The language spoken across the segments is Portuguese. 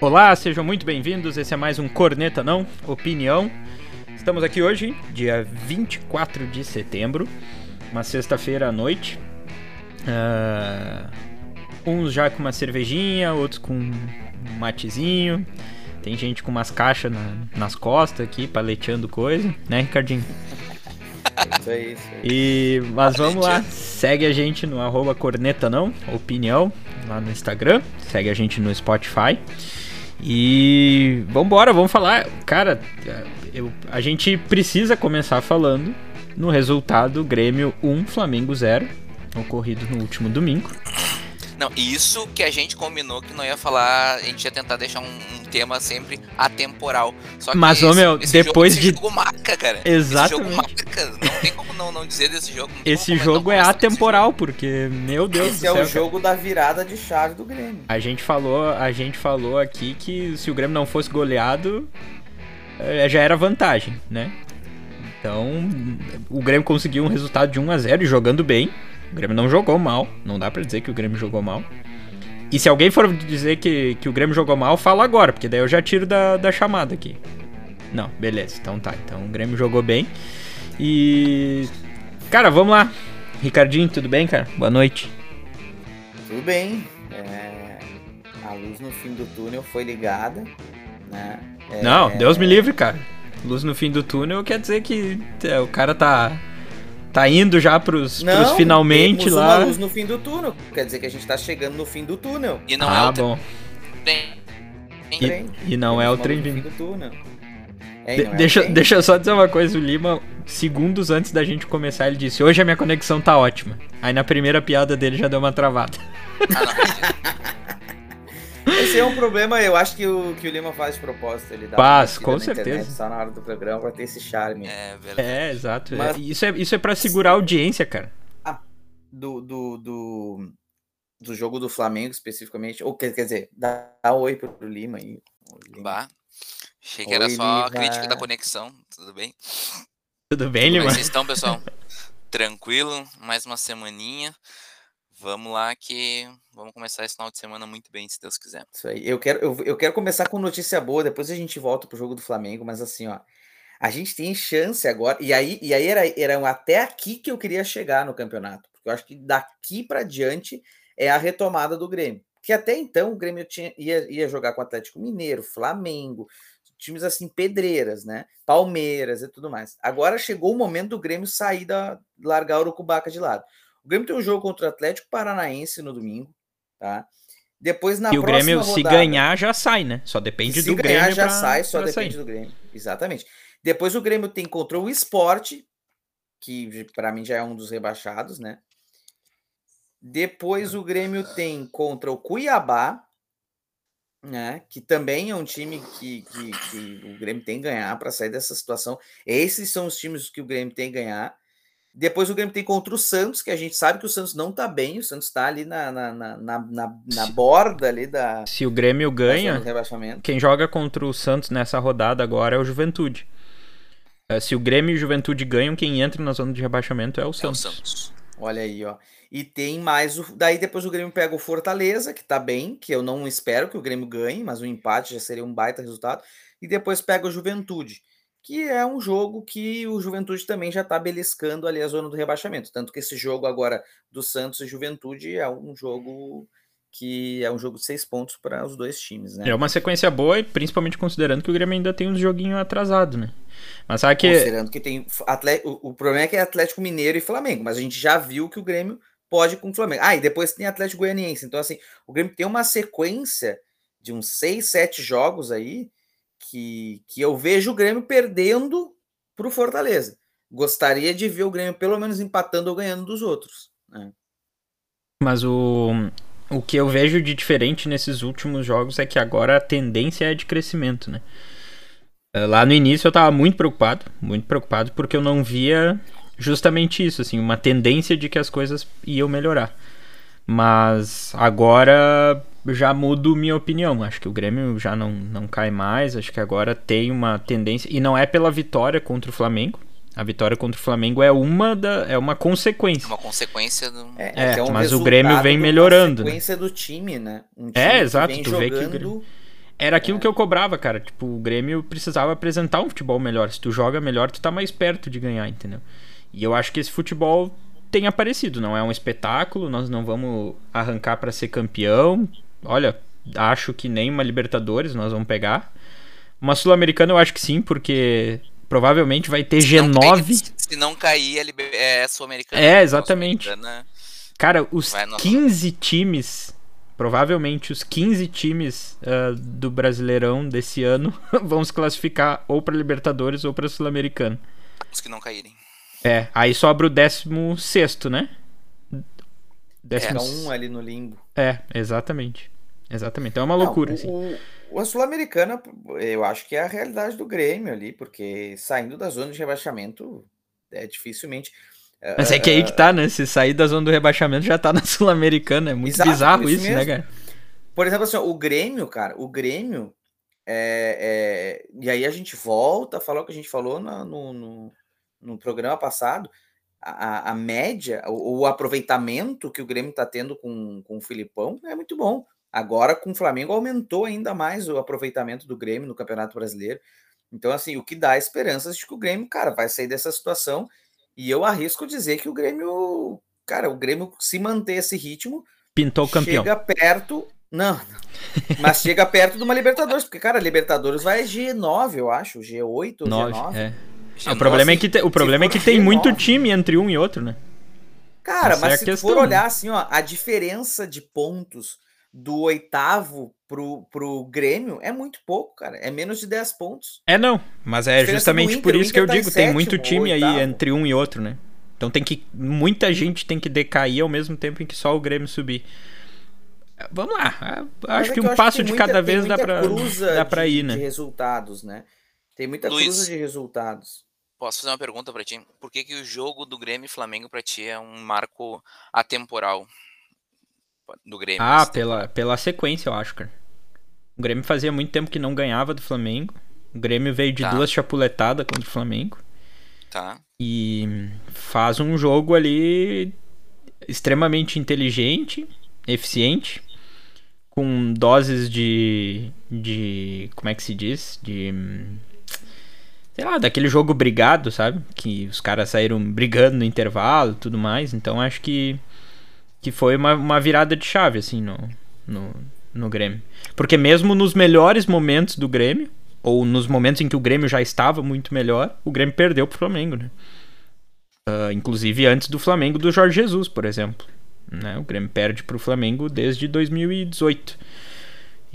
Olá, sejam muito bem-vindos. Esse é mais um Corneta Não Opinião. Estamos aqui hoje, dia 24 de setembro, uma sexta-feira à noite. Uh, uns já com uma cervejinha, outros com um matezinho. Tem gente com umas caixas na, nas costas aqui, paleteando coisa, né, Ricardinho? Isso aí, isso aí. E, mas vamos lá, segue a gente no arroba corneta não, opinião, lá no Instagram, segue a gente no Spotify. E vambora, vamos falar. Cara, eu, a gente precisa começar falando no resultado Grêmio 1, Flamengo 0, ocorrido no último domingo. Não, isso que a gente combinou que não ia falar, a gente ia tentar deixar um, um tema sempre atemporal. Só que Mas, ô meu, depois jogo, de. Esse jogo marca, cara. Exatamente. Esse jogo marca, não tem como não, não dizer desse jogo. Esse jogo é atemporal, porque, meu Deus Esse do é céu. o jogo da virada de chave do Grêmio. A gente falou, a gente falou aqui que se o Grêmio não fosse goleado, eh, já era vantagem, né? Então, o Grêmio conseguiu um resultado de 1 a 0 e jogando bem. O Grêmio não jogou mal, não dá pra dizer que o Grêmio jogou mal. E se alguém for dizer que, que o Grêmio jogou mal, fala agora, porque daí eu já tiro da, da chamada aqui. Não, beleza, então tá. Então o Grêmio jogou bem. E. Cara, vamos lá. Ricardinho, tudo bem, cara? Boa noite. Tudo bem. é, A luz no fim do túnel foi ligada. Né? É, Não, Deus me livre, cara. Luz no fim do túnel quer dizer que é, o cara tá. Tá indo já pros, Não, pros finalmente temos lá. uma luz no fim do túnel. Quer dizer que a gente tá chegando no fim do túnel. E não ah, é o bom. trem. Trem. E, e não é o Temos trem vindo. fim do túnel. É, e De- não é o deixa, trem. deixa eu só dizer uma coisa, o Lima, segundos antes da gente começar, ele disse, hoje a minha conexão tá ótima. Aí na primeira piada dele já deu uma travada. Ah, não. Esse é um problema, eu acho que o, que o Lima faz de propósito. Ele dá uma com na internet certeza. Só na hora do programa pra ter esse charme. É verdade. É, exato. Mas- É, Isso, é, isso é pra segurar a audiência, cara. do, do, do, do jogo do Flamengo especificamente, ou quer, quer dizer, dá, dá oi pro Lima aí. Lima. Bah. Achei que era Oi, só a Liva. crítica da conexão. Tudo bem? Tudo bem, Como é Lima? que vocês estão, pessoal? Tranquilo? Mais uma semaninha. Vamos lá que vamos começar esse final de semana muito bem, se Deus quiser. Isso aí. Eu quero, eu, eu quero começar com notícia boa, depois a gente volta pro jogo do Flamengo, mas assim, ó. A gente tem chance agora, e aí, e aí era, era até aqui que eu queria chegar no campeonato, porque eu acho que daqui para diante é a retomada do Grêmio. Que até então o Grêmio tinha, ia, ia jogar com Atlético Mineiro, Flamengo, times assim, pedreiras, né? Palmeiras e tudo mais. Agora chegou o momento do Grêmio sair da. largar o Urucubaca de lado. O Grêmio tem um jogo contra o Atlético Paranaense no domingo, tá? Depois na E o Grêmio, se rodada- ganhar, já sai, né? Só depende se do ganhar, Grêmio já pra- sai, só depende sair. do Grêmio. Exatamente. Depois o Grêmio tem contra o Esporte, que para mim já é um dos rebaixados, né? Depois o Grêmio tem contra o Cuiabá, né? Que também é um time que, que, que o Grêmio tem que ganhar para sair dessa situação. Esses são os times que o Grêmio tem que ganhar. Depois o Grêmio tem contra o Santos, que a gente sabe que o Santos não tá bem, o Santos tá ali na, na, na, na, na- na Se- borda ali da, Se o Grêmio ganha, quem joga contra o Santos nessa rodada agora é o Juventude. Eh, Se o Grêmio e o Juventude ganham, quem entra na zona de rebaixamento é o É o Santos. Santos. Olha aí, ó. E tem mais o. Daí depois o Grêmio pega o Fortaleza, que tá bem, que eu não espero que o Grêmio ganhe, mas o empate já seria um baita resultado. E depois pega o Juventude, que é um jogo que o Juventude também já tá beliscando ali a zona do rebaixamento. Tanto que esse jogo agora do Santos e Juventude é um jogo que é um jogo de seis pontos para os dois times, né? É uma sequência boa, principalmente considerando que o Grêmio ainda tem uns joguinhos atrasados, né? Mas sabe que. Considerando que tem. O problema é que é Atlético Mineiro e Flamengo, mas a gente já viu que o Grêmio pode com o Flamengo. Ah, e depois tem Atlético Goianiense. Então, assim, o Grêmio tem uma sequência de uns seis, sete jogos aí que, que eu vejo o Grêmio perdendo para o Fortaleza. Gostaria de ver o Grêmio pelo menos empatando ou ganhando dos outros. né? Mas o, o que eu vejo de diferente nesses últimos jogos é que agora a tendência é de crescimento, né? Eh, Lá no início eu tava muito preocupado, muito preocupado, porque eu não via justamente isso, assim, uma tendência de que as coisas iam melhorar. Mas agora já mudo minha opinião. Acho que o Grêmio já não, não cai mais. Acho que agora tem uma tendência. E não é pela vitória contra o Flamengo. A vitória contra o Flamengo é uma, da, é uma consequência. Uma consequência do. É, É, que um mas o Grêmio vem melhorando, né? sequência do time, né? Um time É, que exato, vem tu vê que o jogando Grêmio- era aquilo é. que eu cobrava, cara. Tipo, o Grêmio precisava apresentar um futebol melhor. Se tu joga melhor, tu tá mais perto de ganhar, entendeu? E eu acho que esse futebol tem aparecido. Não é um espetáculo, nós não vamos arrancar para ser campeão. Olha, acho que nem uma Libertadores nós vamos pegar. Uma Sul-Americana eu acho que sim, porque provavelmente vai ter se G9. Não cair, se não cair, é Sul-Americana. É, exatamente. Cara, os 15 times, provavelmente os 15 times uh, do Brasileirão desse ano vão se classificar ou para Libertadores ou para Sul-Americana. Os que não caírem. É, aí sobra o 16, né? Décimo... Era um ali no limbo. É, exatamente. Exatamente. Então é uma loucura. Não, assim. o, a Sul-Americana, eu acho que é a realidade do Grêmio ali, porque saindo da zona de rebaixamento, é dificilmente. Mas é que aí que tá, né? Se sair da zona do rebaixamento já tá na Sul-Americana. É muito Exato, bizarro isso, isso né, cara? Por exemplo, assim, o Grêmio, cara, o Grêmio. É, é... E aí a gente volta a falar o que a gente falou no, no, no programa passado, a, a média, o, o, aproveitamento que o Grêmio está tendo com, com o Filipão é muito bom. Agora, com o Flamengo, aumentou ainda mais o aproveitamento do Grêmio no Campeonato Brasileiro. Então, assim, o que dá esperanças de que o Grêmio, cara, vai sair dessa situação. E eu arrisco dizer que o Grêmio, cara, o Grêmio, se manter esse ritmo, pintou o campeão. Chega perto. Não, mas chega perto de uma Libertadores, porque, cara, Libertadores vai G9, eu acho, G8 ou G9. É. Ah, o problema é que, te, o problema é que tem muito time entre um e outro, né? Cara, Essa mas é se for olhar assim, ó, a diferença de pontos do oitavo pro, pro Grêmio é muito pouco, cara. É menos de 10 pontos. É, não. Mas é justamente Inter, por isso que eu tá digo, tem muito time aí entre um e outro, né? Então tem que. Muita gente tem que decair ao mesmo tempo em que só o Grêmio subir. Vamos lá. Acho é que um passo que de muita, cada vez dá pra, dá pra ir, né? De resultados, né? Tem muita Luiz, cruza de resultados. Posso fazer uma pergunta para ti? Por que, que o jogo do Grêmio e Flamengo para ti é um marco atemporal do Grêmio? Ah, pela, pela sequência, eu acho, cara. O Grêmio fazia muito tempo que não ganhava do Flamengo. O Grêmio veio de tá. duas chapuletadas contra o Flamengo. Tá. E faz um jogo ali extremamente inteligente, eficiente, com doses de. de. como é que se diz? De sei lá, daquele jogo brigado, sabe? Que os caras saíram brigando no intervalo tudo mais. Então acho que, que foi uma, uma virada de chave, assim, no, no, no Grêmio. Porque mesmo nos melhores momentos do Grêmio, ou nos momentos em que o Grêmio já estava muito melhor, o Grêmio perdeu pro Flamengo, né? Uh, inclusive antes do Flamengo do Jorge Jesus, por exemplo. Né? O Grêmio perde pro Flamengo desde 2018.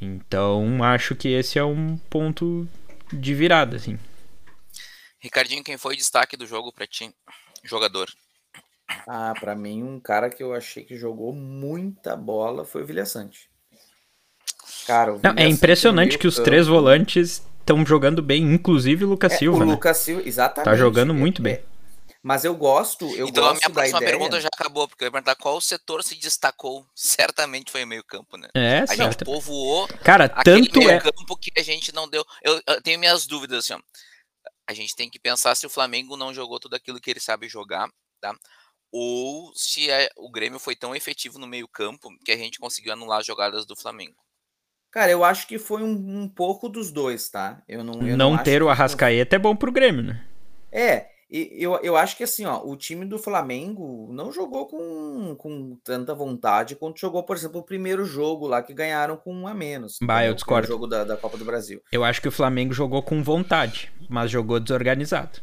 Então acho que esse é um ponto de virada, assim. Ricardinho, quem foi o destaque do jogo para ti? Jogador. Ah, para mim, um cara que eu achei que jogou muita bola foi o Vilha Sante. Cara, Não, é impressionante que os campo... três volantes estão jogando bem, inclusive o Lucas é, Silva. O né? Lucas Silva, exatamente. Tá jogando muito bem. É. Mas eu gosto, eu então, gosto a minha próxima ideia... pergunta já acabou, porque eu ia perguntar qual setor se destacou. Certamente foi o meio-campo, né? É, a certo. gente povoou Cara, tanto meio campo é... que a gente não deu. Eu, eu, tenho minhas dúvidas, assim, ó a gente tem que pensar se o Flamengo não jogou tudo aquilo que ele sabe jogar, tá? Ou se é, o Grêmio foi tão efetivo no meio-campo que a gente conseguiu anular as jogadas do Flamengo. Cara, eu acho que foi um, um pouco dos dois, tá? Eu não, eu não, não ter o Arrascaeta foi... é bom pro Grêmio, né? É, e eu, eu acho que assim, ó, o time do Flamengo não jogou com, com tanta vontade quanto jogou, por exemplo, o primeiro jogo lá que ganharam com um a menos. Bah, eu discordo. O jogo da, da Copa do Brasil. Eu acho que o Flamengo jogou com vontade, mas jogou desorganizado.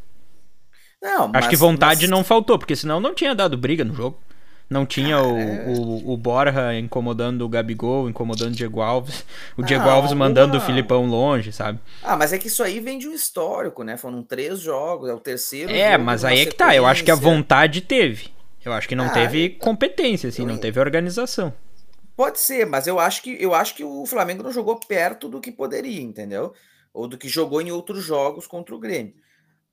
Não, mas, Acho que vontade mas... não faltou, porque senão não tinha dado briga no jogo. Não tinha o, é. o, o Borja incomodando o Gabigol, incomodando o Diego Alves. O Diego ah, Alves mandando o Filipão longe, sabe? Ah, mas é que isso aí vem de um histórico, né? Foram três jogos, é o terceiro. É, mas aí é que tá. Eu acho que a vontade teve. Eu acho que não ah, teve competência, assim, eu... não teve organização. Pode ser, mas eu acho que eu acho que o Flamengo não jogou perto do que poderia, entendeu? Ou do que jogou em outros jogos contra o Grêmio.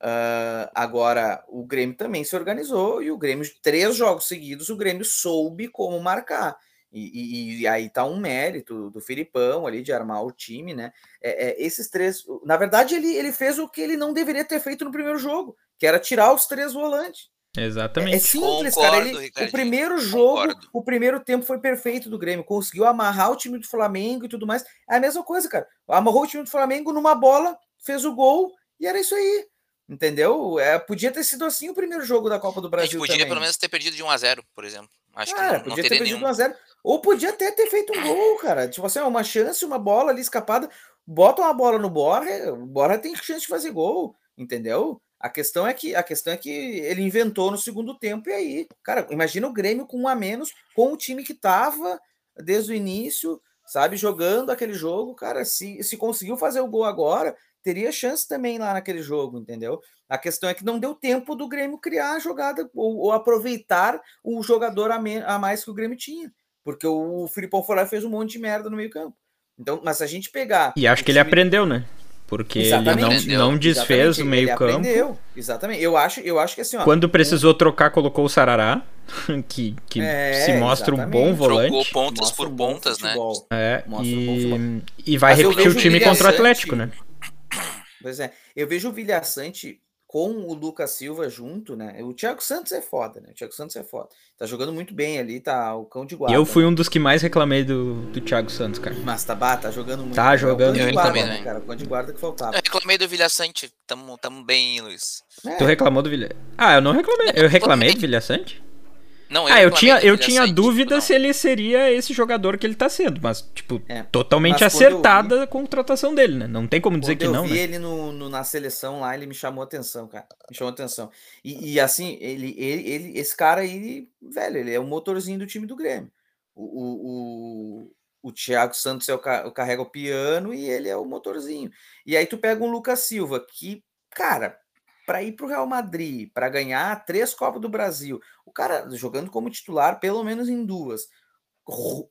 Uh, agora, o Grêmio também se organizou e o Grêmio, três jogos seguidos, o Grêmio soube como marcar. E, e, e aí tá um mérito do Filipão ali de armar o time, né? É, é, esses três. Na verdade, ele, ele fez o que ele não deveria ter feito no primeiro jogo, que era tirar os três volantes. Exatamente. É, é simples, Concordo, cara. Ele, o primeiro jogo, concordo. o primeiro tempo foi perfeito do Grêmio. Conseguiu amarrar o time do Flamengo e tudo mais. É a mesma coisa, cara. Amarrou o time do Flamengo numa bola, fez o gol e era isso aí. Entendeu? É, podia ter sido assim o primeiro jogo da Copa do A Brasil gente podia também. pelo menos ter perdido de 1 a 0 por exemplo. Acho Cara, que não, não podia ter teria perdido nenhum. 1x0. Ou podia até ter feito um gol, cara. Tipo assim, uma chance, uma bola ali escapada. Bota uma bola no Borja, o Borja tem chance de fazer gol, entendeu? A questão é que a questão é que ele inventou no segundo tempo e aí, cara, imagina o Grêmio com um a menos, com o time que tava desde o início, sabe, jogando aquele jogo, cara, se, se conseguiu fazer o gol agora, teria chance também lá naquele jogo, entendeu? A questão é que não deu tempo do Grêmio criar a jogada ou, ou aproveitar o jogador a, me- a mais que o Grêmio tinha, porque o Filipão foi lá e fez um monte de merda no meio campo. Então, mas se a gente pegar E acho que ele time- aprendeu, né? Porque ele não, Exatamente. não desfez Exatamente, o meio ele campo. aprendeu. Exatamente. Eu acho, eu acho que assim, ó, Quando precisou trocar, colocou o Sarará, que, que É, se mostra um bom exatamente. volante. Trocou pontas mostra por um bom pontas, né? futebol. É, Mostra um e, e vai Mas repetir o time contra o Atlético, né? Pois é, eu vejo o Vilha Sante com o Lucas Silva junto, né? O Thiago Santos é foda, né? O Thiago Santos é foda. Tá jogando muito bem ali, tá o cão de E guarda. eu fui né? um dos que mais reclamei do, do Thiago Santos, cara. Mas tá, bah, tá jogando muito. Tá bem. jogando É o cão muito de guarda, bem, né, né? cara? O cão de guarda que faltava. Eu reclamei do Vilha Sante. Tamo, tamo bem, Luiz. É, Tu reclamou do Vilha... Ah, eu não reclamei. Eu reclamei do Vilha Não, Ah, eu reclamei tinha, eu tinha Sante, dúvida não. se ele seria esse jogador que ele tá sendo, mas, tipo, É, totalmente mas eu acertada a contratação dele, né? Não tem como dizer que eu não, vi né? ele no, no- na seleção lá, ele me chamou atenção, cara. Me chamou atenção. E, e, assim, ele, ele, ele- esse cara aí, velho, ele é o motorzinho do time do Grêmio. O, o, o, o Thiago Santos é o carrega o piano e ele é o motorzinho. E aí tu pega um Lucas Silva, que, cara, para ir pro Real Madrid, para ganhar três Copas do Brasil, o cara jogando como titular, pelo menos em duas.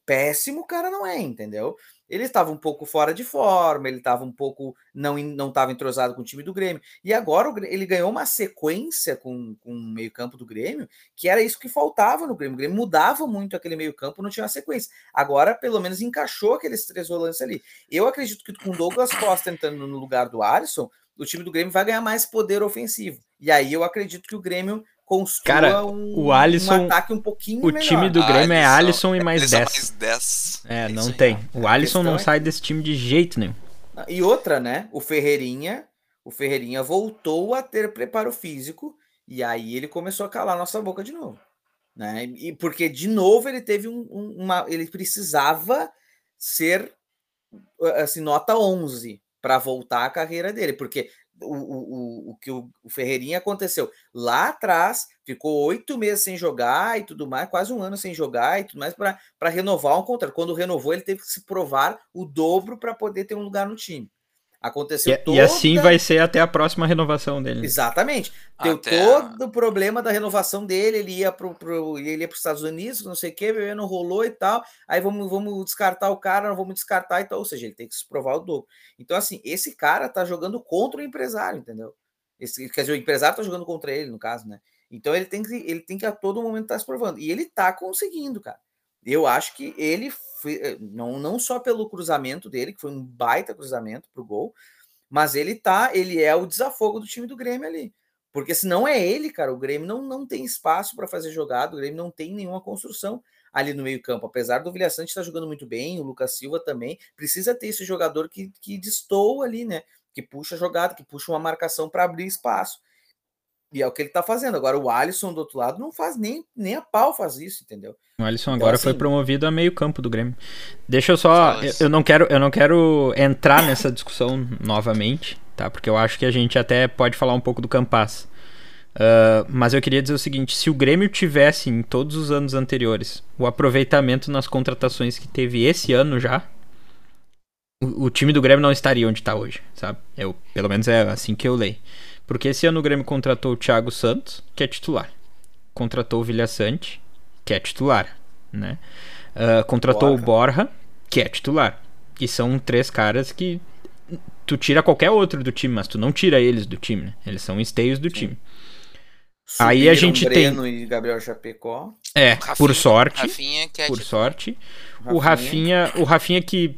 Péssimo o cara não é, entendeu? Ele estava um pouco fora de forma, ele estava um pouco. não não estava entrosado com o time do Grêmio. E agora o ele ganhou uma sequência com, com o meio-campo do Grêmio, que era isso que faltava no Grêmio. O Grêmio mudava muito aquele meio-campo, não tinha uma sequência. Agora, pelo menos, encaixou aqueles três volantes ali. Eu acredito que com o Douglas Costa entrando no lugar do Alisson, o time do Grêmio vai ganhar mais poder ofensivo. E aí eu acredito que o Grêmio construa Cara, um, o Alisson- um ataque um pouquinho O melhor. time do Grêmio é Alisson e mais Alisson 10. mais 10. É, isso não tem. O Alisson não é- sai desse time de jeito nenhum. E outra, né? O Ferreirinha, o Ferreirinha voltou a ter preparo físico e aí ele começou a calar nossa boca de novo, né? E porque de novo ele teve um- um- uma, ele precisava ser assim nota 11 para voltar a carreira dele, porque o, o, o, o que o, o Ferreirinha aconteceu lá atrás, ficou oito meses sem jogar e tudo mais, quase um ano sem jogar e tudo mais para renovar um contrato. Quando renovou, ele teve que se provar o dobro para poder ter um lugar no time. Aconteceu E, toda... e assim vai ser até a próxima renovação dele. Exatamente. Deu Até- todo o problema da renovação dele, ele ia para pro, ele ia os Estados Unidos, não sei o que, não rolou e tal. Aí vamos, vamos descartar o cara, não vamos descartar e tal. Ou seja, ele tem que se provar o dobro. Então, assim, esse cara tá jogando contra o empresário, entendeu? Esse, quer dizer, o empresário tá jogando contra ele, no caso, né? Então ele tem que, ele tem que a todo momento estar se provando. E ele tá conseguindo, cara. Eu acho que ele foi, não, não só pelo cruzamento dele, que foi um baita cruzamento pro gol, mas ele tá, ele é o desafogo do time do Grêmio ali. Porque se não é ele, cara, o Grêmio não, não tem espaço para fazer jogada, o Grêmio não tem nenhuma construção ali no meio-campo. Apesar do Vilha Sante estar jogando muito bem, o Lucas Silva também, precisa ter esse jogador que, que destoa ali, né? Que puxa a jogada, que puxa uma marcação para abrir espaço. E é o que ele tá fazendo. Agora, o Alisson do outro lado não faz nem, nem a pau faz isso, entendeu? O Alisson Então, agora foi assim- promovido a meio campo do Grêmio. Deixa eu só. Eu, eu não quero, eu não quero entrar nessa discussão novamente, tá? Porque eu acho que a gente até pode falar um pouco do Campas. Ah, mas eu queria dizer o seguinte: se o Grêmio tivesse em todos os anos anteriores o aproveitamento nas contratações que teve esse ano já, o, o time do Grêmio não estaria onde está hoje, sabe? Eu, pelo menos é assim que eu leio. Porque esse ano o Grêmio contratou o Thiago Santos, que é titular. Contratou o Vilha Sante, que é titular, né? Ah, contratou Borja. o Borja, que é titular. E são três caras que tu tira qualquer outro do time, mas tu não tira eles do time, né? Eles são esteios do time. Aí a Subiram gente tem- Breno e Gabriel Chapecó. É, Rafinha- por sorte, Rafinha, que é por sorte. O Rafinha, o Rafinha que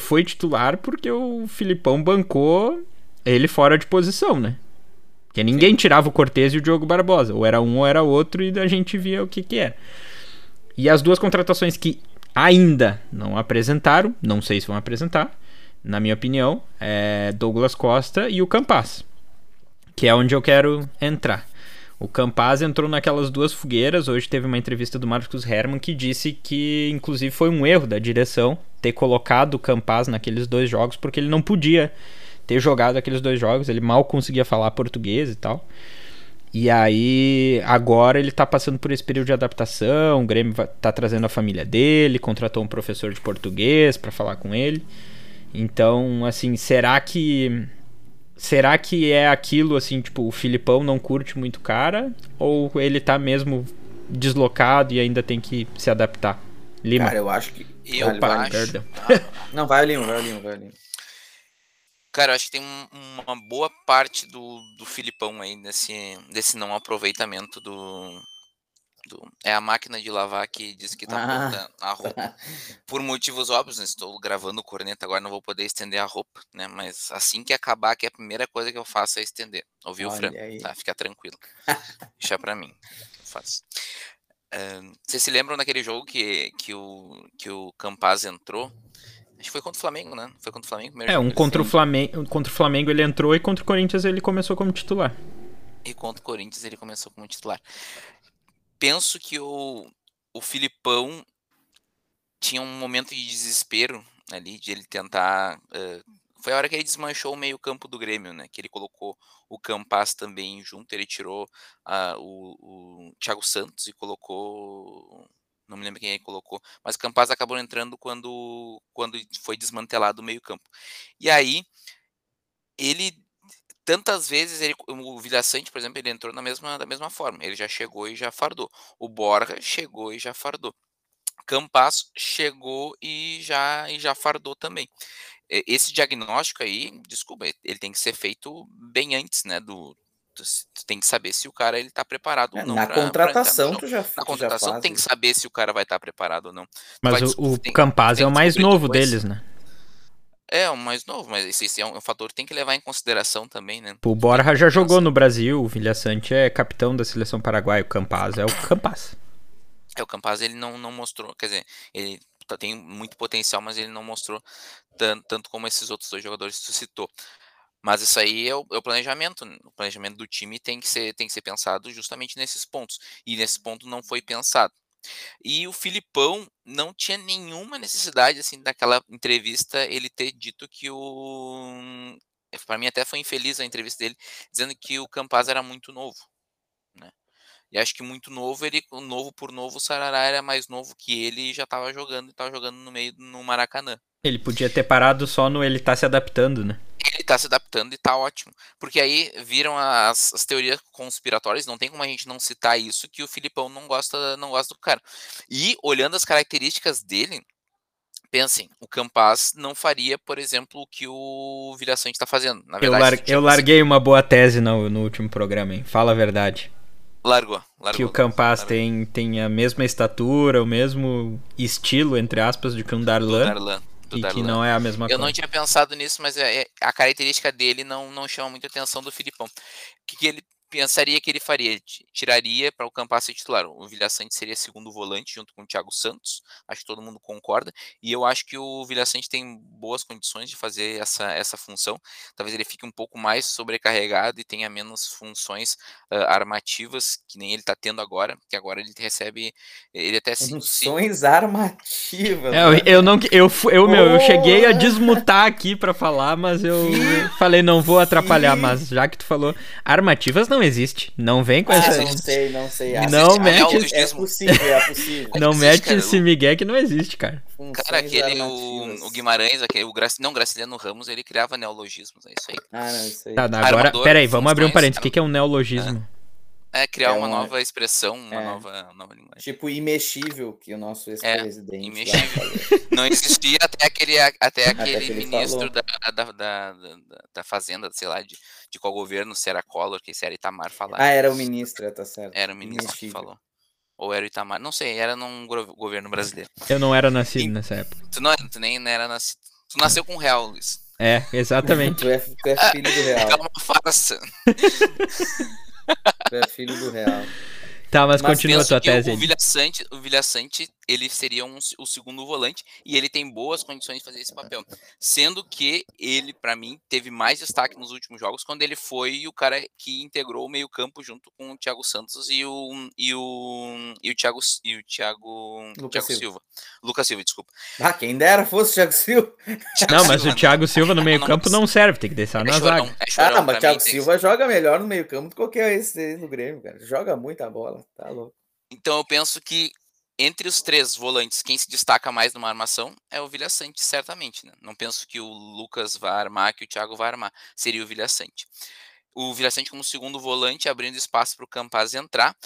foi titular porque o Filipão bancou ele fora de posição, né? Porque ninguém tirava o Cortez e o Diogo Barbosa. Ou era um ou era outro e a gente via o que que era. E as duas contratações que ainda não apresentaram, não sei se vão apresentar, na minha opinião, é Douglas Costa e o Campas, que é onde eu quero entrar. O Campaz entrou naquelas duas fogueiras. Hoje teve uma entrevista do Marcos Herman que disse que, inclusive, foi um erro da direção ter colocado o Campaz naqueles dois jogos, porque ele não podia ter jogado aqueles dois jogos. Ele mal conseguia falar português e tal. E aí, agora ele tá passando por esse período de adaptação. O Grêmio tá trazendo a família dele, contratou um professor de português para falar com ele. Então, assim, será que Será que é aquilo assim, tipo, o Filipão não curte muito cara? Ou ele tá mesmo deslocado e ainda tem que se adaptar? Lima. Cara, eu acho que. Eu Opa, acho... Perdão. Não, vai Lima, vai Lima, vai Lima. Cara, eu acho que tem um, uma boa parte do, do Filipão aí nesse, nesse não aproveitamento do, do, é a máquina de lavar que diz que tá ah. a roupa. Por motivos óbvios, né? estou gravando o corneta agora, não vou poder estender a roupa, né? Mas assim que acabar, que é a primeira coisa que eu faço é estender. Ouviu, Fran? Tá, fica tranquilo. Deixa pra mim. Eu faço. Uh, vocês se lembram daquele jogo que, que, o, que o Campaz entrou? Acho que foi contra o Flamengo, né? Foi contra o Flamengo É, um contra o Flamengo, contra o Flamengo ele entrou e contra o Corinthians ele começou como titular. E contra o Corinthians ele começou como titular penso que o, o Filipão tinha um momento de desespero ali, de ele tentar. Uh, foi a hora que ele desmanchou o meio-campo do Grêmio, né? Que ele colocou o Campas também junto, ele tirou uh, o, o Thiago Santos e colocou. Não me lembro quem colocou, mas o Campas acabou entrando quando, quando foi desmantelado o meio-campo. E aí, ele tantas vezes ele, o Vilaçante, por exemplo, ele entrou na mesma, da mesma forma. Ele já chegou e já fardou. O Borja chegou e já fardou. Campas chegou e já, e já fardou também. Esse diagnóstico aí, desculpa, ele tem que ser feito bem antes, né? Do, tu, tem que saber se o cara ele tá preparado é, ou não. Na pra, contratação, pra tu já Na contratação já tem que saber se o cara vai estar tá preparado ou não. Mas o, o tem, Campaz é o mais novo depois. deles, né? É, o mais novo, mas esse, é um, fator que tem que levar em consideração também, né? O Borja já jogou no Brasil, o Vilhaçante é capitão da seleção paraguaia, o Campaz é o Campaz. É, o Campaz ele não, não mostrou, quer dizer, ele tá, tem muito potencial, mas ele não mostrou tanto, tanto como esses outros dois jogadores que tu citou. Mas isso aí é o, é o, planejamento. Né? O planejamento do time tem que, ser, tem que ser pensado justamente nesses pontos. E nesse ponto não foi pensado. E o Filipão não tinha nenhuma necessidade, assim, daquela entrevista, ele ter dito que o. Para mim, até foi infeliz a entrevista dele, dizendo que o Campaz era muito novo. Né? E acho que muito novo, ele, novo por novo, o Sarará era mais novo que ele e já estava jogando, e estava jogando no meio no Maracanã. Ele podia ter parado só no ele tá se adaptando, né? Ele tá se adaptando e tá ótimo. Porque aí viram as, as, teorias conspiratórias, não tem como a gente não citar isso, que o Filipão não gosta, não gosta do cara. E olhando as características dele, pensem, o Campas não faria, por exemplo, o que o Vilhaçante está fazendo. Na verdade, eu, lar eu larguei uma boa tese no, no último programa, hein? Fala a verdade. Largou, largou. Que o Campas tem, tem a mesma estatura, o mesmo estilo, entre aspas, de que um Darlan. Darlan do e Darlan. que não é a mesma Eu coisa. não tinha pensado nisso, mas é, é, a característica dele não, não chama muita atenção do Filipão. O que, que ele pensaria que ele faria? Ele tiraria para o Campas ser titular. O Vilhaçante seria segundo volante junto com o Thiago Santos. Acho que todo mundo concorda. E eu acho que o Vilhaçante tem boas condições de fazer essa, essa função. Talvez ele fique um pouco mais sobrecarregado e tenha menos funções uh, armativas, que nem ele está tendo agora, que agora ele recebe. Ele até Funções se... armativas. É, eu, né? eu, não. Eu, eu, meu, eu cheguei a desmutar aqui para falar, mas eu falei, não vou atrapalhar. Mas já que tu falou, armativas não não existe. Não vem com ah, essa. Não sei, não sei. não mete. É possível, é possível. não mete cara, esse Miguel que não existe, cara. Cara, aquele, o, o, Guimarães, aquele, o Grac... não, Graciliano Ramos, ele criava neologismos, é isso aí. Ah, não, isso aí. Tá, agora, Armador, peraí, vamos abrir um parênteses. O que, que é um neologismo? É, é criar é uma, uma, nova expressão, uma é. nova, nova linguagem. Tipo, imexível, que o nosso é, ex-presidente. É, imexível. não existia até aquele, até aquele até ministro da, da, da, da, Fazenda, sei lá, de, de qual governo, se era Collor, que se era Itamar falar. Ah, era o ministro, tá certo. Era o ministro imexível. que falou. Ou era o Itamar, não sei, era num governo brasileiro. Eu não era nascido e, nessa época. Tu, não, tu nem era nascido. Tu nasceu com o real, Luiz. É, exatamente. tu, é, tu é filho do É real. uma farsa. Tu é filho do real. Tá, mas, Mas continua a tua tese o. Vilha Sante, o Vilha Sante, ele seria um, o segundo volante e ele tem boas condições de fazer esse papel. Sendo que ele, pra mim, teve mais destaque nos últimos jogos quando ele foi o cara que integrou o meio-campo junto com o Thiago Santos e o e o e o Thiago e o Thiago, Lucas Thiago Silva. Silva. Lucas Silva, desculpa. Ah, quem dera fosse o Thiago Silva. Thiago Não, mas Silva, o Thiago Silva no Não, meio-campo não- não serve, tem que deixar é na chorão, zaga. é chorão, Ah, mas pra o Thiago mim, Silva joga melhor no meio campo do que qualquer esse no Grêmio, cara. Joga muita bola, tá louco. Então eu penso que entre os três volantes, quem se destaca mais numa armação é o Vilha Sante, certamente. Né? Não penso que o Lucas vai armar, que o Thiago vai armar. Seria o Vilha Sante. O Vilha Sante como segundo volante, abrindo espaço para o Campaz entrar.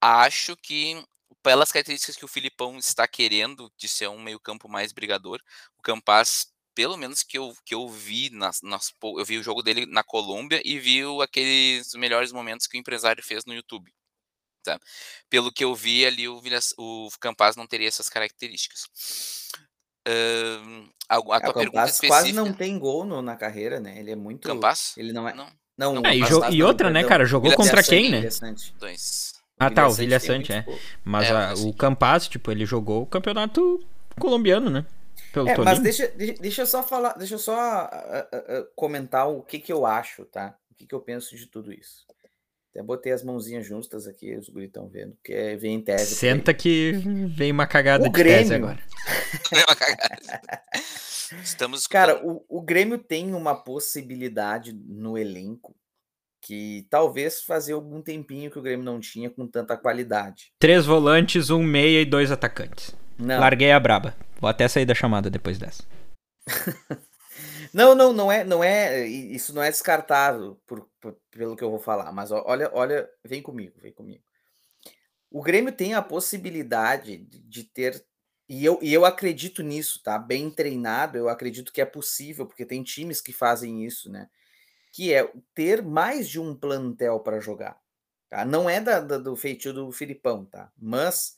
Acho que, pelas características que o Filipão está querendo, de ser um meio-campo mais brigador, o Campaz, pelo menos que eu, que eu vi, nas, nas, eu vi o jogo dele na Colômbia e vi aqueles melhores momentos que o empresário fez no YouTube tá? Pelo que eu vi ali, o, Vilhas, o Campaz não teria essas características. Ahn, a, a Ah, tua o pergunta Campaz específica. quase não tem gol no- na carreira, né? Ele é muito. Campaz? Ele não é. Não, Não, Não, É, e, jo- e outra, né, perdão. cara? Jogou Vilha contra Sante, quem, né? Dois. Ah, tá, o Vilha Sante é. Mas É, o a- o. Campaz, tipo, ele jogou o campeonato colombiano, né? Pelo É, mas Tolima. deixa, deixa, deixa eu só falar, deixa eu só ah, ah, comentar o que, que eu acho, tá? O que, que eu penso de tudo isso. Até botei as mãozinhas juntas aqui, os guris estão vendo, que é, vem em tese. Senta que vem uma cagada O de tese Grêmio. agora. É uma cagada. Estamos Cara, o, o Grêmio tem uma possibilidade no elenco que talvez fazia algum tempinho que o Grêmio não tinha com tanta qualidade. Três volantes, um meia e dois atacantes. Não, Larguei a braba. Vou até sair da chamada depois dessa. não, não, não é, não é, i- isso não é descartável por, por- pelo que eu vou falar, mas olha, olha, vem comigo, vem comigo. O Grêmio tem a possibilidade de, de ter, e eu, e eu acredito nisso, tá? Bem treinado, eu acredito que é possível, porque tem times que fazem isso, né? Que é ter mais de um plantel para jogar. Tá? Não é da, da- do feitio do Filipão, tá? Mas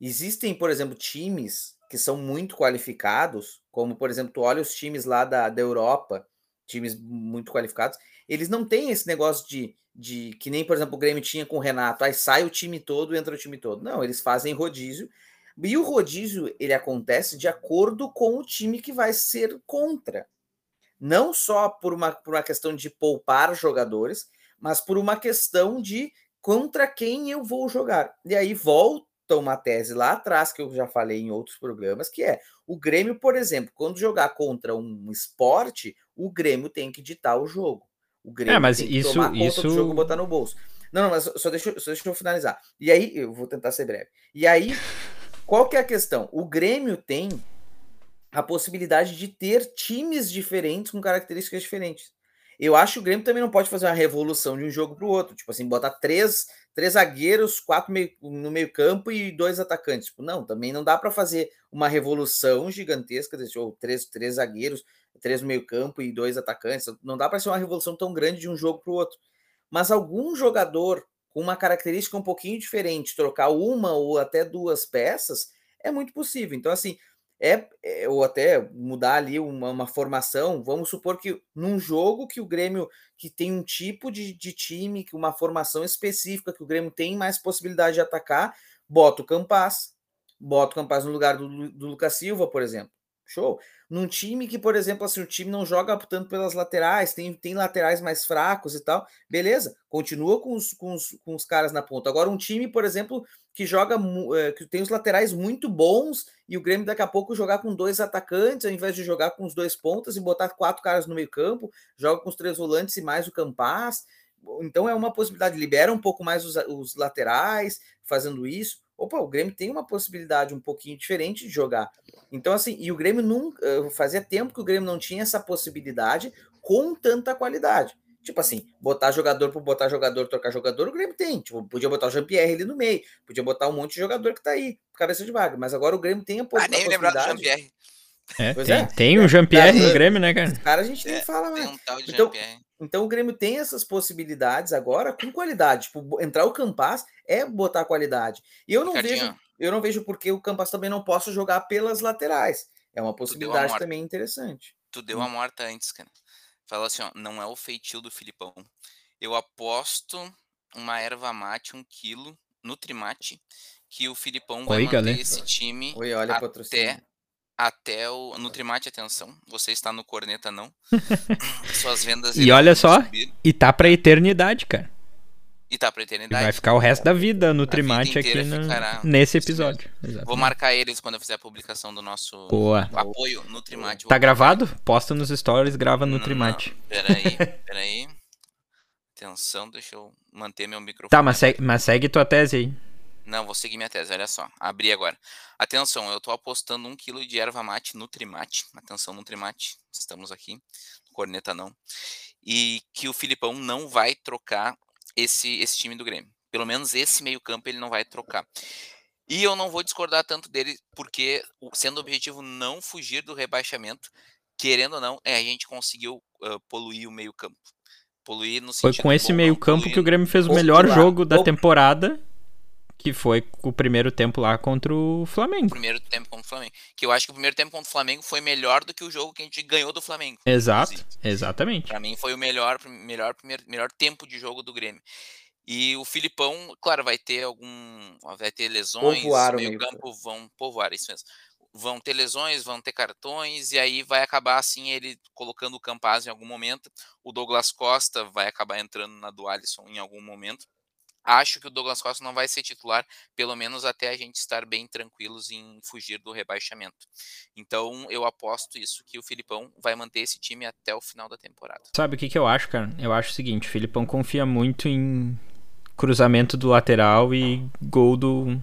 existem, por exemplo, times que são muito qualificados, como, por exemplo, tu olha os times lá da, da Europa, times muito qualificados, eles não têm esse negócio de, de que nem, por exemplo, o Grêmio tinha com o Renato, aí sai o time todo, entra o time todo. Não, eles fazem rodízio, e o rodízio, ele acontece de acordo com o time que vai ser contra. Não só por uma, por uma questão de poupar jogadores, mas por uma questão de contra quem eu vou jogar. E aí volta uma tese lá atrás, que eu já falei em outros programas, que é o Grêmio, por exemplo, quando jogar contra um esporte, o Grêmio tem que ditar o jogo. O Grêmio É, mas tem que isso- tomar conta isso- do jogo e botar no bolso. Não, não, mas só deixa, eu- só deixa eu finalizar. E aí, eu vou tentar ser breve. E aí, qual que é a questão? O Grêmio tem a possibilidade de ter times diferentes com características diferentes. Eu acho que o Grêmio também não pode fazer uma revolução de um jogo para o outro. Tipo assim, botar três, três zagueiros, quatro meio- no meio campo e dois atacantes. Tipo, não, também não dá para fazer uma revolução gigantesca, ou três, três zagueiros, três no meio campo e dois atacantes. Não dá para ser uma revolução tão grande de um jogo para o outro. Mas algum jogador com uma característica um pouquinho diferente, trocar uma ou até duas peças, é muito possível. Então, assim, é, é- ou até mudar ali uma, uma formação. Vamos supor que num jogo que o Grêmio que tem um tipo de, de time, que uma formação específica, que o Grêmio tem mais possibilidade de atacar, bota o Campaz, bota o Campaz no lugar do, do Lucas Silva, por exemplo. Show. Num time que, por exemplo, assim, o time não joga tanto pelas laterais, tem, tem laterais mais fracos e tal, beleza, continua com os, com, os, com os caras na ponta. Agora, um time, por exemplo, que joga, eh, que tem os laterais muito bons e o Grêmio daqui a pouco jogar com dois atacantes, ao invés de jogar com os dois pontas e botar quatro caras no meio campo, joga com os três volantes e mais o Campaz. Então é uma possibilidade, libera um pouco mais os, os laterais, fazendo isso. Opa, o Grêmio tem uma possibilidade um pouquinho diferente de jogar. Então, assim, e o Grêmio nunca. eh, Fazia tempo que o Grêmio não tinha essa possibilidade com tanta qualidade. Tipo assim, botar jogador por botar jogador, trocar jogador, o Grêmio tem. Tipo, podia botar o Jean-Pierre ali no meio, podia botar um monte de jogador que tá aí, cabeça de vaga. Mas agora o Grêmio tem a, po- Ah, nem lembrar do possibilidade. Jean-Pierre. É, tem, é. tem um Jean-Pierre no Grêmio, né, cara? Esse cara a gente nem É, fala Tem mais. um tal de Então, Jean-Pierre. Então o Grêmio tem essas possibilidades agora com qualidade. Tipo, entrar o Campaz é botar qualidade. E eu não vejo, Ricardinho, eu não vejo por que o Campaz também não possa jogar pelas laterais. É uma possibilidade também interessante. tu deu a morta antes, cara. Fala assim, ó, não é o feitio do Filipão. Eu aposto uma erva mate, um quilo, Nutrimate, que o Filipão vai Oi, manter galera. esse time Oi, olha até. Até o Nutrimate, atenção, você está no corneta não. Suas vendas E olha só, subir. E tá pra eternidade, cara. e tá pra E eternidade. vai ficar o resto da vida no Trimate aqui na- nesse episódio. Vou marcar eles quando eu fizer a publicação do nosso Boa. apoio Nutrimate. Tá gravado? Posta nos stories, grava no Não, Trimate. Peraí, peraí. Atenção, deixa eu manter meu microfone. Tá, mas segue, mas segue tua tese aí. Não, vou seguir minha tese, olha só. Abri agora. Atenção, eu tô apostando um quilo de erva mate Nutrimate. Atenção, Nutrimate. Estamos aqui. Corneta não. E que o Filipão não vai trocar esse, esse time do Grêmio. Pelo menos esse meio-campo ele não vai trocar. E eu não vou discordar tanto dele, porque sendo o objetivo não fugir do rebaixamento, querendo ou não, é, a gente conseguiu ah, poluir o meio-campo. Poluir no Foi sentido com esse bom, não meio campo poluir que o Grêmio fez o Popular. melhor jogo da Pop- temporada, que foi o primeiro tempo lá contra o o Flamengo. primeiro tempo contra o Flamengo. Que eu acho que o primeiro tempo contra o Flamengo foi melhor do que o jogo que a gente ganhou do Flamengo. Exato, inclusive. exatamente. Pra mim foi o melhor, melhor, primeiro, melhor tempo de jogo do Grêmio. E o Filipão, claro, vai ter algum. Vai ter lesões, Povoar meio campo vão povoar, isso mesmo. Vão ter lesões, vão ter cartões, e aí vai acabar assim ele colocando o Campaz em algum momento. O Douglas Costa vai acabar entrando na do Alisson em algum momento. Acho que o Douglas Costa não vai ser titular, pelo menos até a gente estar bem tranquilos em fugir do rebaixamento. Então eu aposto isso, que o Filipão vai manter esse time até o final da temporada. Sabe o que, que eu acho, cara? Eu acho o seguinte, o Filipão confia muito em cruzamento do lateral e gol do.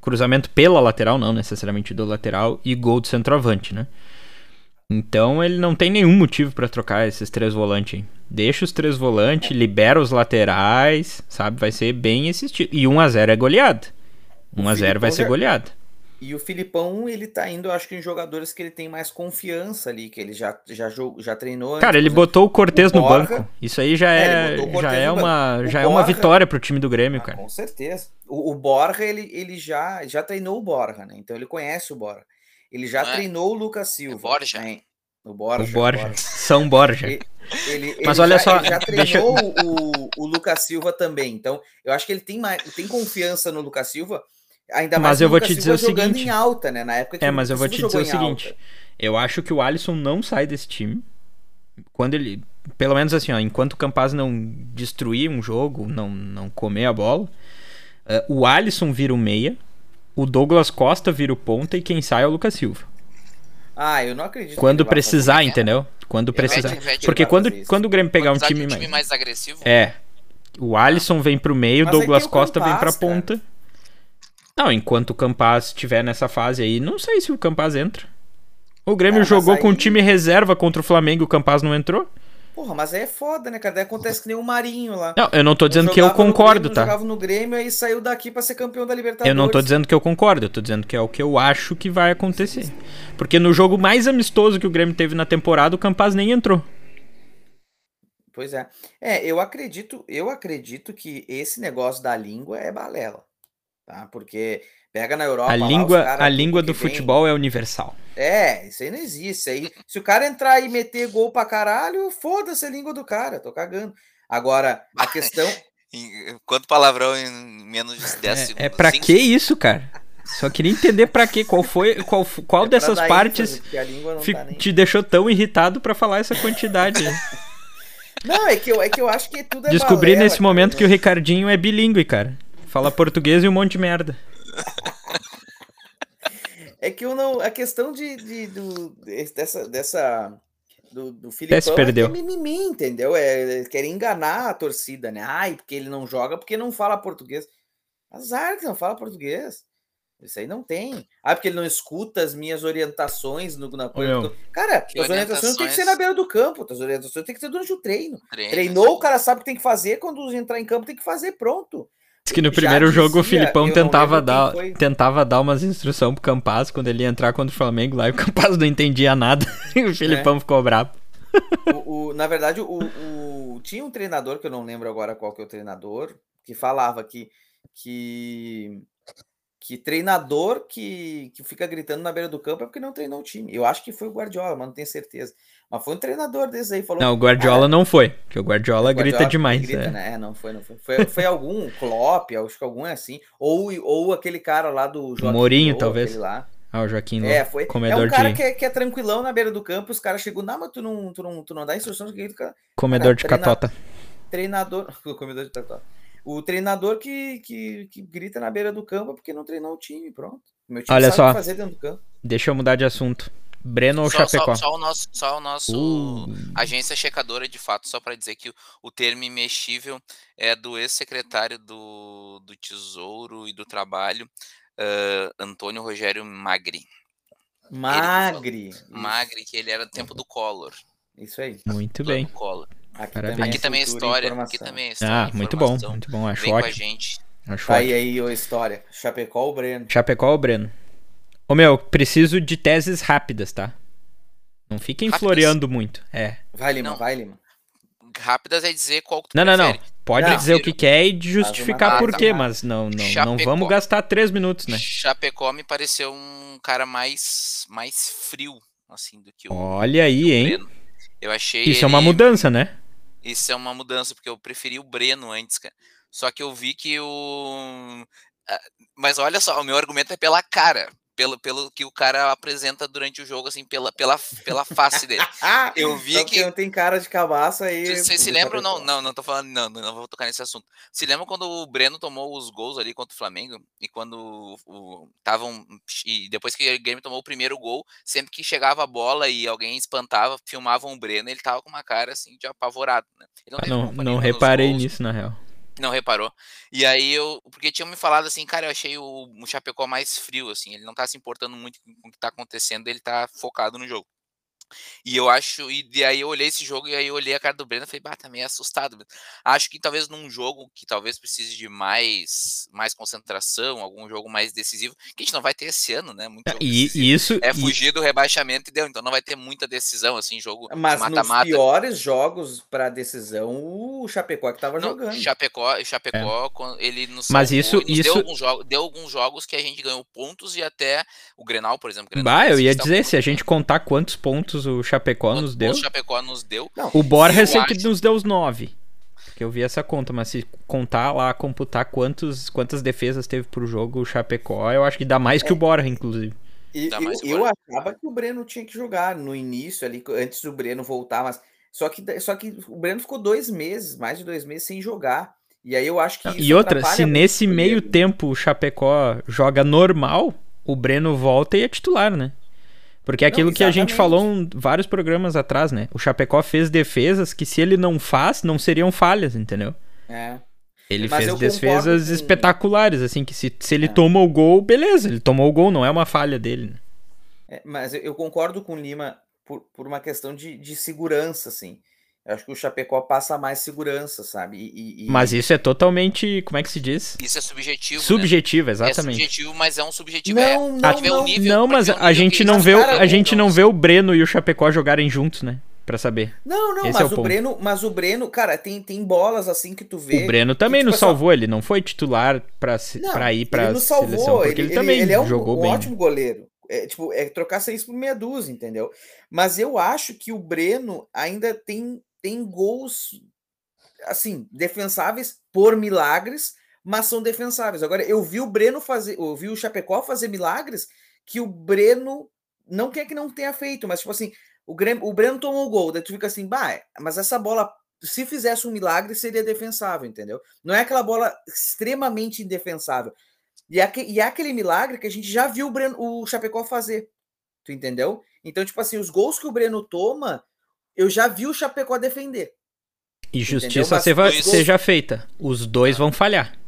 Cruzamento pela lateral, não necessariamente do lateral, e gol do centroavante, né? Então ele não tem nenhum motivo pra trocar esses três volantes. Deixa os três volantes, libera os laterais, sabe? Vai ser bem esse estilo. E 1x0 é goleada. 1x0 vai ser goleada. E o Filipão, ele tá indo, eu acho que em jogadores que ele tem mais confiança ali, que ele já, já, já treinou. Cara, antes, ele botou o Cortez no Borja- banco. Isso aí já É, é, o já é uma, O já é uma vitória pro time do Grêmio, Ah, cara. com certeza. O, o Borja, ele, ele já, já treinou o Borja, né? Então ele conhece o Borja. Ele já é? treinou o Lucas Silva. Borja? né? O Borja. O Borja. São Borja. Ele- Ele, Mas ele olha já, só, ele já deixa- treinou o, o Lucas Silva também. Então, eu acho que ele tem, mais, tem confiança no Lucas Silva. Ainda mais Mas eu o vou te dizer o jogando seguinte. em alta, né? Na época que É, o mas eu vou te dizer o seguinte. alta. Eu acho que o Alisson não sai desse time. Quando ele. Pelo menos assim, ó, enquanto o Campaz não destruir um jogo, não, não comer a bola, eh, o Alisson vira o meia, o Douglas Costa vira o ponta e quem sai é o Lucas Silva. Ah, eu não acredito. Quando precisar, entendeu? Quando precisar. Repete, Porque quando, quando o Grêmio pegar um time, um time mais. agressivo, É. O Alisson vem pro meio, Mas aí Douglas o Costa vem pra Campaz, cara. ponta. Não, enquanto o Campaz estiver nessa fase aí, não sei se o Campaz entra. O Grêmio mas jogou com o aí- time reserva contra o Flamengo e o Campaz não entrou? Porra, mas aí é foda, né, cara? Daí acontece que nem o Marinho lá. Não, eu não tô dizendo que eu concordo, Grêmio, tá? Jogava no Grêmio e saiu daqui pra ser campeão da Libertadores. Eu não tô dizendo que eu concordo, eu tô dizendo que é o que eu acho que vai acontecer. Porque no jogo mais amistoso que o Grêmio teve na temporada, o Campaz nem entrou. Pois é. É, eu acredito, eu acredito que esse negócio da língua é balela, tá? Porque pega na Europa A lá, língua, cara a língua que do vem- futebol é universal. É, isso aí não existe. Aí, se o cara entrar e meter gol pra caralho, foda-se a língua do cara, tô cagando. Agora, a questão. quanto palavrão em menos de 10 É, segundos? é pra Cinco que isso, cara? Só queria entender pra quê, qual foi, qual, qual é dessas partes ênfase, fi- tá nem- te deixou tão irritado pra falar essa quantidade. Não, é que, eu, é que eu acho que tudo é Descobri balela, nesse cara, momento né? que o Ricardinho é bilíngue, cara. Fala português e um monte de merda. É que eu não. A questão de, de- do, dessa. dessa do, do Filipão se é perdeu. é mimimi, entendeu? É, é, querem enganar a torcida, né? Ai, porque ele não joga, porque não fala português. Azar que não fala português. Isso aí não tem. Ah, porque ele não escuta as minhas orientações no, na meu. Cara, Que as orientações tem que ser orientações? na beira do campo. As orientações tem que ser durante o treino. Treino, Treinou, o cara sabe o que tem que fazer. Quando entrar em campo, tem que fazer. Pronto. Diz que no primeiro jogo o dizia, Filipão tentava dar, tentava dar umas instruções pro Campaz quando ele ia entrar contra o Flamengo lá e o Campaz não entendia nada. E o Filipão ficou bravo. O, o- na verdade, o, o- tinha um treinador, que eu não lembro agora qual que é o treinador, que falava que, que, que treinador que, que fica gritando na beira do campo é porque não treinou o time. Eu acho que foi o Guardiola, mas não tenho certeza. Mas foi um treinador desse aí, falou. Não, o Guardiola não foi, porque o Guardiola, o Guardiola grita demais. Grita, é. Né? É, não foi, não foi. Foi, foi algum Klopp, acho que algum é assim. Ou, ou aquele cara lá do Joaquim Mourinho, talvez. Lá. Ah, o Joaquim É, foi. Comedor é um cara de... que, é, que é tranquilão na beira do campo, os caras chegam, não, mas tu não, tu não, tu não dá instruções. Cara, Comedor de treina... catota. Treinador. Comedor de catota. O treinador que, que, que grita na beira do campo porque não treinou o time, pronto. Meu time Olha só. Deixa eu mudar de assunto. Breno ou só, Chapecó? Só, só, o nosso, só o nosso uh. agência checadora de fato, só para dizer que o, o, termo imexível é do ex-secretário do, do Tesouro e do Trabalho, uh, Antônio Rogério Magri. Magri. Magri, que ele era do tempo do Collor. Isso aí. Muito bem. Aqui também, aqui também é história. Aqui também é história. Ah, muito bom, muito bom. Acho Vem ótimo. com a gente. Acho aí, aí, a história. Chapecó ou Breno? Chapecó ou Breno? Ô meu, preciso de teses rápidas, tá? Não fiquem rápidas? floreando muito. É. Vai, Lima, não. vai, Lima. Rápidas é dizer qual que tu Não, não, não. Pode não, dizer o que quer e justificar por quê, mas não, não, não vamos gastar três minutos, né? Chapecó me pareceu um cara mais, mais frio, assim, do que o. Olha aí, o hein? Eu achei. Isso ele... é uma mudança, né? Isso é uma mudança, porque eu preferi o Breno antes, cara. Só que eu vi que o. Ah, mas olha só, o meu argumento é pela cara pelo, pelo que o cara apresenta durante o jogo, assim, pela, pela, pela face dele. Eu vi Só que. não tem cara de cabaça aí. Vocês se lembram? Não, não, não tô falando, não, não vou tocar nesse assunto. Se lembra quando o Breno tomou os gols ali contra o Flamengo? E quando estavam. E depois que o game tomou o primeiro gol, sempre que chegava a bola e alguém espantava, filmavam o Breno, ele tava com uma cara assim de apavorado, né? não, não, não reparei nisso, na real. Não reparou. E aí eu. Porque tinham me falado assim, cara, eu achei o, o Chapecó mais frio, assim. Ele não tá se importando muito com o que tá acontecendo, ele tá focado no jogo. E eu acho, e aí eu olhei esse jogo e aí eu olhei a cara do Breno e falei, bah, tá meio assustado. Acho que talvez num jogo que talvez precise de mais mais concentração, algum jogo mais decisivo, que a gente não vai ter esse ano, né? Muito e isso é fugir e... do rebaixamento e deu, então não vai ter muita decisão assim, jogo Mas mata -mata. nos piores jogos para decisão, o Chapecó que tava não, jogando. Chapecó, Chapecó, é. ele nos Mas salvou, isso, isso... Deu, alguns jogos, deu alguns jogos que a gente ganhou pontos e até o Grenal, por exemplo, Grenal, bah, eu ia dizer, se a gente contar quantos pontos pontos o Chapecó nos deu. O Chapecó nos deu. Não, o Borja sempre acho... nos deu os 9. Que eu vi essa conta, mas se contar lá, computar quantos, quantas defesas teve pro jogo o Chapecó, eu acho que dá mais é. que o Borja, inclusive. E, eu, eu achava que o Breno tinha que jogar no início ali, antes do Breno voltar, mas só que, só que o Breno ficou dois meses, mais de dois meses sem jogar. E aí eu acho que. e outra, se nesse meio tempo o Chapecó joga normal, o Breno volta e é titular, né? Porque é aquilo não, que a gente falou em vários programas atrás, né? O Chapecó fez defesas que se ele não faz, não seriam falhas, entendeu? É. Ele Mas fez defesas com... espetaculares, assim, que se, se ele é. toma o gol, beleza, ele tomou o gol, não é uma falha dele. Né? É, mas eu concordo com o Lima por, por uma questão de, de segurança, assim. Eu acho que o Chapecó passa mais segurança, sabe? E, e... Mas isso é totalmente. Como é que se diz? Isso é subjetivo. Né? Subjetivo, né? exatamente. É subjetivo, mas é um subjetivo. Não, é, não, não, nível, não mas a gente não vê, a gente não vê o Breno e o Chapecó jogarem juntos, né? Pra saber. Não, não, Esse é mas é o, o Breno, mas o Breno, cara, tem, tem bolas assim que tu vê. O Breno também que, tipo, nos salvou, assim, ele não foi titular pra, não, pra ir pra ele nos salvou, seleção, porque ele, ele também ele é um, jogou um bem. ótimo goleiro. É, tipo, é trocar seis por meia dúzia, entendeu? Mas eu acho que o Breno ainda tem tem gols assim, defensáveis por milagres, mas são defensáveis. Agora, eu vi o Breno fazer, eu vi o Chapecó fazer milagres que o Breno não quer que não tenha feito, mas tipo assim, o, Grêmio, o Breno tomou o gol, daí tu fica assim, bah, mas essa bola, se fizesse um milagre, seria defensável, entendeu? Não é aquela bola extremamente indefensável. E é, e é aquele milagre que a gente já viu o, Breno, o Chapecó fazer. Tu entendeu? Então, tipo assim, os gols que o Breno toma eu já vi o Chapecó defender. E justiça seja, seja feita. Os dois vão falhar.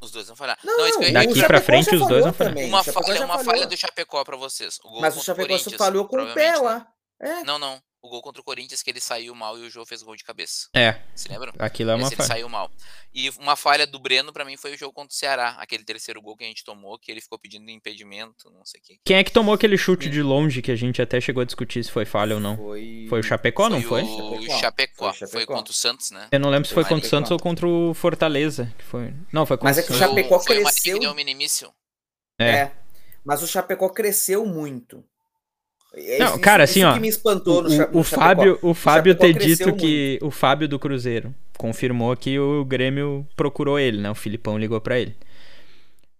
Os dois vão falhar. Não, não, Daqui pra frente, os dois vão falhar. Também. Uma, falha, uma falha do Chapecó pra vocês. O Mas o Chapecó só falhou com o pé lá. É. Não, não o gol contra o Corinthians que ele saiu mal e o João fez gol de cabeça. É. Se lembram? Aquilo é uma Esse falha. Ele saiu mal. E uma falha do Breno para mim foi o jogo contra o Ceará, aquele terceiro gol que a gente tomou, que ele ficou pedindo impedimento, não sei o que. Quem é que tomou aquele chute de longe que a gente até chegou a discutir se foi falha ou não? Foi, foi o Chapecó, foi não foi? O Chapecó. Chapecó. Foi, foi contra o Santos, né? Eu não lembro se foi, contra o Santos ou contra o Fortaleza, que foi. Não, foi contra Mas é que o Chapecó foi cresceu. Foi o É. é. Mas o Chapecó cresceu muito. É Não, isso- cara, isso assim, ó, que me espantou no, O, Cha- o Fábio, o Fábio ter dito que o Fábio do Cruzeiro confirmou que o Grêmio procurou ele, né? O Filipão ligou pra ele.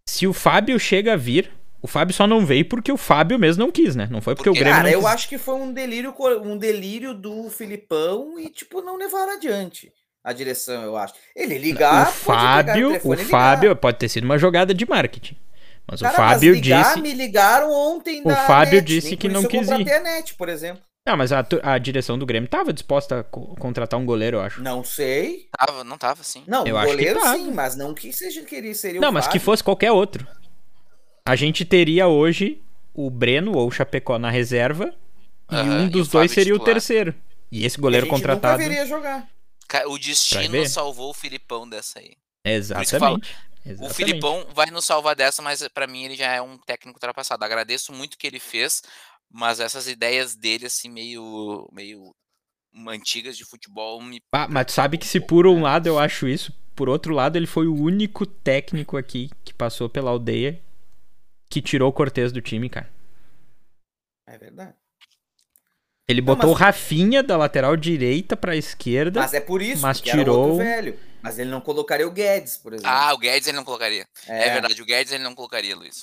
Se o Fábio chega a vir, o Fábio só não veio porque o Fábio mesmo não quis, né? Não foi porque, Porque, o Grêmio Cara, não eu quis. acho que foi um delírio, um delírio do Filipão e, tipo, não levaram adiante a direção, eu acho. Ele ligar, o Fábio, o Fábio pode ter sido uma jogada de marketing. Mas Cara, o Fábio mas ligar, disse me ligaram ontem O da Fábio net, disse nem que por não isso quis ir. a net, por exemplo. Não, mas a, a direção do Grêmio tava disposta a co- contratar um goleiro, eu acho. Não sei. Tava, não tava assim. Não, Eu o acho que goleiro tava. sim, mas não que seja queria seria Não, o mas que Fábio. fosse qualquer outro. A gente teria hoje o Breno ou o Chapecó na reserva e um e dos o dois seria o titular. terceiro. E esse E a goleiro gente contratado. Nunca jogar. O destino salvou o Filipão dessa aí. Exatamente. que eu falo, O Exatamente. Filipão vai nos salvar dessa, mas pra mim ele já é um técnico ultrapassado. Agradeço muito o que ele fez, mas essas ideias dele, assim, meio, meio antigas de futebol, me. Ah, mas tu sabe que se por um lado eu acho isso, por outro lado ele foi o único técnico aqui que passou pela aldeia que tirou o Cortez do time, cara. É verdade. Ele Não, botou mas- o Rafinha da lateral direita pra esquerda. Mas é por isso Mas tirou- outro velho. Mas ele não colocaria o Guedes, por exemplo. Ah, o Guedes ele não colocaria. É, verdade, o Guedes ele não colocaria, Luiz.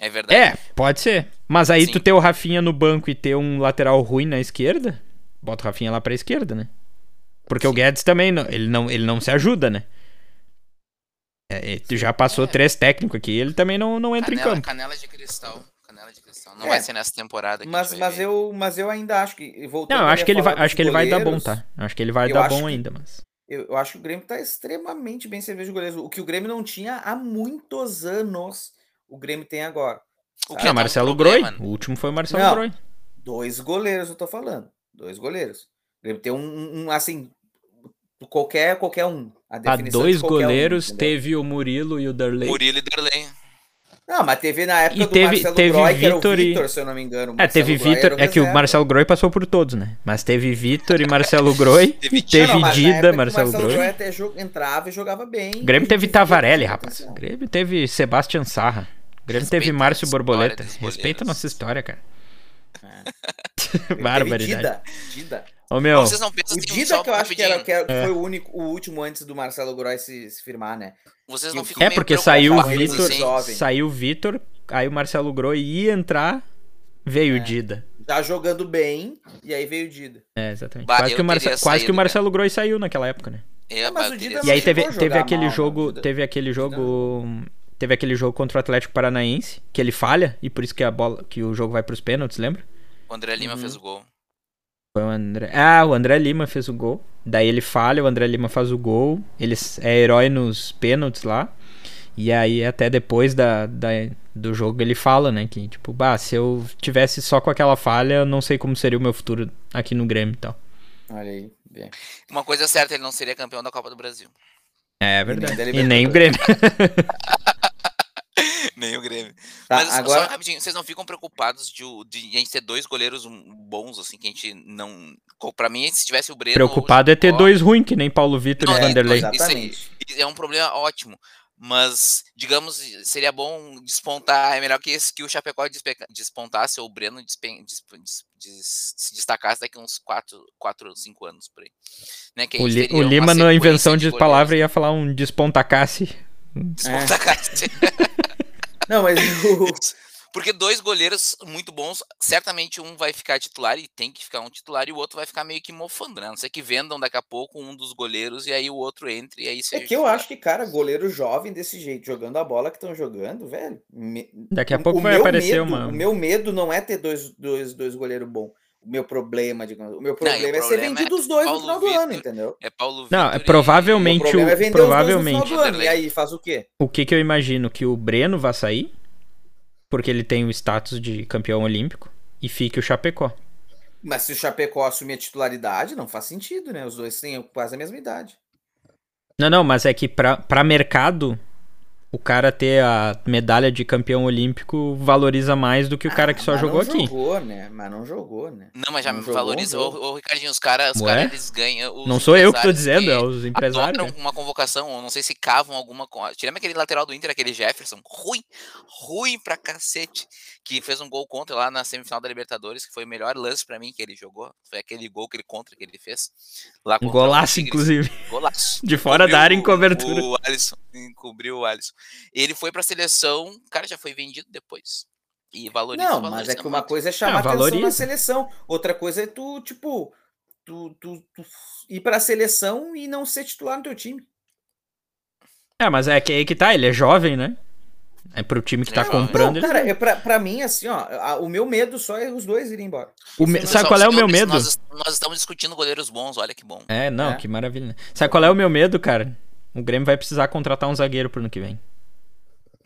É verdade. É, pode ser. Mas aí Sim. tu ter o Rafinha no banco e ter um lateral ruim na esquerda, bota o Rafinha lá pra esquerda, né? Porque o Sim. Guedes também, não, ele, não, ele não se ajuda, né? É, é, tu já passou É. três técnicos aqui, ele também não, não entra canela, em campo. canela de cristal. Canela de cristal. Não É. vai ser nessa temporada Mas, mas, ver. eu, mas eu ainda acho que. Voltando Não, eu acho que ele vai, acho que ele vai dar bom, tá? Acho que ele vai eu dar bom que- ainda, mas. Eu, eu acho que o Grêmio tá extremamente bem servido de goleiros. O que o Grêmio não tinha há muitos anos, o Grêmio tem agora. O Ah, que Não, é um Marcelo Groi. O último foi o Marcelo Não. Groi. Dois goleiros, eu tô falando. Dois goleiros. O Grêmio tem um, um, assim, qualquer, qualquer um. A A dois qualquer um, goleiros, entendeu? teve o Murilo e o Darley. Murilo e Derlei. Não, mas teve na época E do teve- Marcelo teve Groy, que era o Vitor e- Vitor, se eu não me engano. É, Marcelo teve Groy Vitor. É que o. Marcelo Groi passou por todos, né? Mas teve Vitor e Marcelo Groi. Teve e teve Não, Dida, que Marcelo Marcelo Groy Groi. até entrava e jogava bem. O Grêmio teve Tavarelli, rapaz. O. Grêmio teve Sebastian Sarra. O Grêmio Respeita teve Márcio Borboleta. Respeita a nossa história, cara. Teve Barbaridade. Dida, Dida. Ô, meu. Vocês não pensam O Dida só que eu acho que, era, que era- É. foi o único, o último antes do Marcelo Groy se, se firmar, né? Vocês não o- ficam É porque saiu o Vitor. Saiu o Vitor, aí o Marcelo Groi ia entrar, veio o É. Dida. Já jogando bem, e aí veio o Dida. É, exatamente. Bah, quase que o, Marce- quase que o Marcelo Groi saiu naquela época, né? É, mas eu o Dida E aí teve, a teve aquele mal, né? jogo, teve aquele jogo, teve aquele jogo contra o Atlético Paranaense que ele falha e por isso que a bola, que o jogo vai pros pênaltis, lembra? O André Lima Uhum. fez o gol. Foi o André. Ah, o André Lima fez o gol. Daí ele falha, o André Lima faz o gol. Ele é herói nos pênaltis lá. E aí até depois da, da- do jogo ele fala, né, que tipo, bah, se eu tivesse só com aquela falha, eu não sei como seria o meu futuro aqui no Grêmio e tal. Olha aí. bem. Uma coisa é certa, ele não seria campeão da Copa do Brasil. É nem verdade. da E nem o Grêmio. Nem o Grêmio. Tá, Mas só agora, rapidinho, vocês não ficam preocupados de, de a gente ter dois goleiros bons, assim, que a gente não. Pra mim, se tivesse o Breno. ou o Preocupado é ter dois ruins, que nem Paulo Vitor Não, e é, Vanderlei. Isso aí. exatamente. É um problema ótimo. Mas, digamos, seria bom despontar. É melhor que, esse, que o Chapecó despontasse ou o Breno despe- des- des- des- se destacasse daqui uns 4 ou 5 anos por aí. Né, O, Li- o Lima, na invenção de goleiros. palavra, ia falar um despontacasse. Despontacasse. Não, mas o, Porque dois goleiros muito bons, certamente um vai ficar titular e tem que ficar um titular e o outro vai ficar meio que mofando, né? A não ser que vendam daqui a pouco um dos goleiros e aí o outro entre e aí é que eu titular. acho que, cara, goleiro jovem desse jeito, jogando a bola que estão jogando, velho. me- Daqui a o- pouco o vai meu aparecer medo- uma. O meu medo não é ter dois, dois, dois goleiros bons. O meu problema, digamos. O meu e o problema é ser problema vendido é os dois no Paulo final do ano, entendeu? É Paulo Não, Vitor é e- O provavelmente problema é o, vender os dois no provavelmente final do ano. E aí, faz o quê? o que que eu imagino que o Breno vai sair, porque ele tem o status de campeão olímpico e fique o Chapecó. Mas se o Chapecó assumir a titularidade, não faz sentido, né? Os dois têm quase a mesma idade. Não, não, mas é que pra, pra mercado o cara ter a medalha de campeão olímpico valoriza mais do que o cara que só Ah, mas jogou não aqui. jogou, né? Mas não jogou, né? Não, mas já Não me jogou valoriza. jogo. Ô, Ricardinho, os caras, os caras eles ganham. os Não sou eu que tô dizendo, é os empresários. né? uma convocação, ou não sei se cavam alguma. Tirando aquele lateral do Inter, aquele Jefferson, ruim, ruim pra cacete, que fez um gol contra lá na semifinal da Libertadores, que foi o melhor lance pra mim que ele jogou. Foi aquele gol que ele contra que ele fez. Lá Um golaço, inclusive. Golaço. De fora da área em Encobriu o- cobertura. O Alisson, encobriu o Alisson. Ele foi pra seleção, o cara já foi vendido depois. E valoriza Não, mas valoriza é que uma muito. coisa é chamar Ah, atenção na valoriza. seleção. Outra coisa é tu, tipo, tu, tu, tu ir pra seleção e não ser titular no teu time. É, mas é que aí que tá, ele é jovem, né? É pro time que tá É comprando. Não, cara, é pra, pra mim, assim, ó, a- o meu medo só é os dois irem embora. o me- Sabe qual é o meu medo? Nós, nós estamos discutindo goleiros bons, olha que bom. É, não, É. que maravilha. Sabe qual é o meu medo, cara? O Grêmio vai precisar contratar um zagueiro pro ano que vem.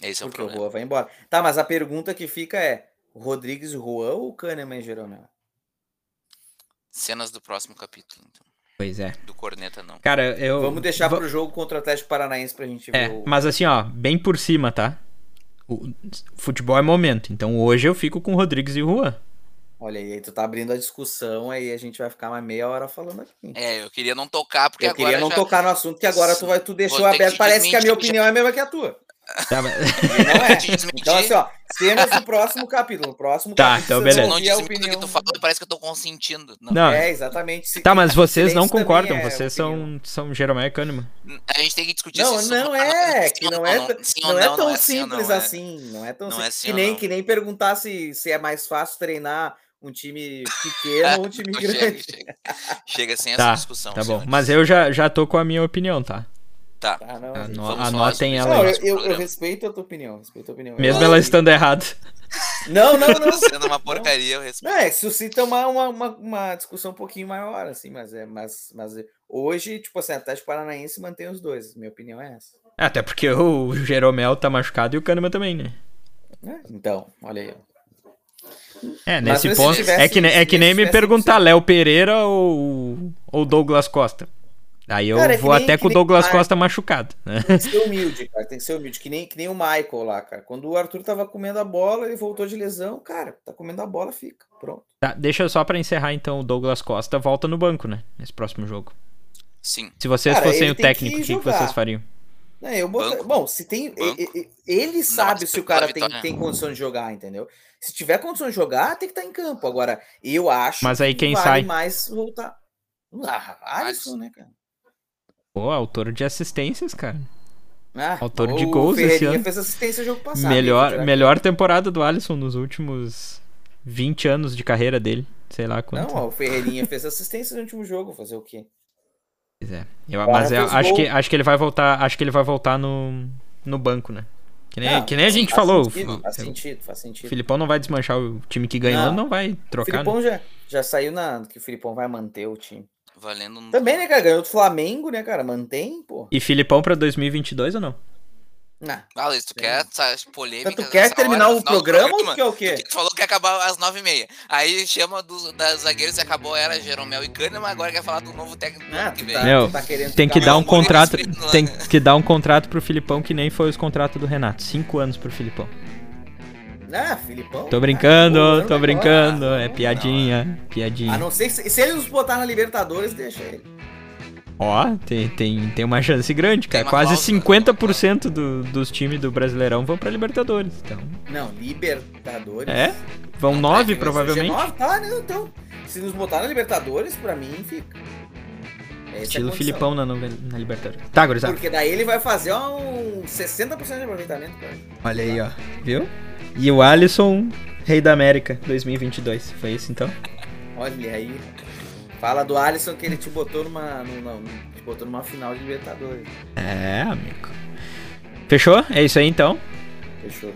Esse é o Porque o problema. Juan vai embora. Tá, mas a pergunta que fica é: o Rodrigues o Juan ou o Kahneman e Jeromel? Cenas do próximo capítulo, então. Pois é. Do Corneta, não. Cara, eu. Vamos deixar va- pro jogo contra o Atlético Paranaense pra gente É, ver o. mas assim, ó, bem por cima, tá? O futebol é momento. Então hoje eu fico com o Rodrigues e o Juan. Olha aí, tu tá abrindo a discussão, aí a gente vai ficar mais meia hora falando aqui. É, eu queria não tocar, porque Eu agora queria não já... tocar no assunto, que agora tu vai, tu deixou que aberto. te Parece que a minha opinião é a mesma que a tua. Tá, mas- não é. Então, assim, ó, cenas do próximo capítulo. No próximo Tá, capítulo, então beleza. não a disse tudo que opinião. tu fala, parece que eu tô consentindo. Não. Não, É, exatamente. Se- tá, mas vocês não concordam. é vocês opinião. são, são Jeromel e Kahneman. A gente tem que discutir Não, se não isso- é, que não é, não é tão assim ou simples não, é. assim, não é tão Não é simples. assim que nem que nem perguntar se, se é mais fácil treinar um time pequeno ou um time grande. chega, chega. Chega sem essa Tá, discussão. tá bom. Mas eu já, já tô com a minha opinião, tá? Tá. Tá, não, Ano- Anotem ela não, aí. eu, eu- respeito a tua opinião, respeito a opinião. Mesmo Eu- ela estando errada. Não, não, não. Sendo uma porcaria, eu respeito. Não, é, suscita uma, uma, uma, uma discussão um pouquinho maior, assim, mas é, mas, mas hoje, tipo assim, Atlético Paranaense mantém os dois. Minha opinião é essa. Até porque o Jeromel tá machucado e o Kahneman também, né? É, Então, olha aí. ó. É, Mas nesse se ponto. tivesse- é que, é que nem me perguntar. Léo Pereira ou, ou Douglas Costa. Aí eu Cara, é que vou nem- até que com o Douglas Costa machucado. Né? Tem que ser humilde, cara. Tem que ser humilde. Que nem, que nem o Michael lá, cara. Quando o Arthur tava comendo a bola, ele voltou de lesão. Cara, tá comendo a bola, fica. Pronto. Tá, deixa só pra encerrar então, o Douglas Costa volta no banco, né? Nesse próximo jogo. Sim. Se vocês Cara, fossem o que técnico, o que, que vocês fariam? É, eu bota- Banco. Bom, se tem. Banco. Ele sabe mas se o cara tem, tem condição de jogar, entendeu? Se tiver condição de jogar, tem que estar em campo. Agora, eu acho Mas aí que quem vale sai? mais voltar. Ah, Alisson, Alisson. né, cara? Pô, autor de assistências, cara. Ah, Autor de o gols esse Ferreirinha ano. fez assistência no jogo passado. melhor, hein, melhor temporada do Alisson nos últimos 20 anos de carreira dele. Sei lá quanto. Não, ó, o Ferreirinha fez assistência no último jogo. Fazer o quê? Pois é. Eu- Agora mas eu acho gol. que, acho que ele vai voltar. Acho que ele vai voltar no, no banco, né? Que nem, Não, que nem a gente falou. Sentido, o- faz o sentido, faz sentido. Filipão não vai desmanchar o time que ganhou, não, Não. vai O trocar. né? Filipão já, já saiu na. Que o Filipão vai manter o time. Valendo no. Também, né, cara? Ganhou do Flamengo, né, cara? Mantém, pô. E Filipão pra 2022 ou não? Ah, Ah, Luiz, tu quer essas polêmicas? tu quer terminar hora, o do programa ou tu quer o quê? Tu falou que ia acabar às nove e meia. Aí chama dos, das zagueiros e acabou, era Jeromel e Kahneman, agora quer falar do novo técnico do Ah, que tá, Meu, tá querendo Tem que dar um contrato. Tem que dar um contrato pro Filipão que nem foi os contratos do Renato. Cinco anos pro Filipão. Ah, Filipão. Tô brincando, Ah, tô brincando. É piadinha, A piadinha. não ser que se, se ele nos botar na Libertadores, deixa ele. Ó, tem, tem, tem uma chance grande, cara. Quase cláusula. 50% do, dos times do Brasileirão vão pra Libertadores. Então, Não, Libertadores. é? Vão Não, nove, vai ser provavelmente. G9, tá, né? Então, se nos botar na Libertadores, pra mim, fica. Essa é a Estilo condição. Filipão na, na Libertadores. Tá, gurizada. Porque daí ele vai fazer um 60% de aproveitamento, cara. Olha aí, ó. Viu? E o Alisson, Rei da América 2022. Foi isso então? Olha aí. Fala do Alisson que ele te botou numa, numa, te botou numa final de Libertadores. É, amigo. Fechou? É isso aí então? Fechou.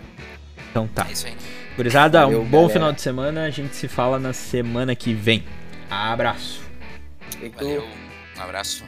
Então tá. É isso aí. Gurizada, um bom galera. final de semana. A gente se fala na semana que vem. Abraço. Valeu. Um abraço.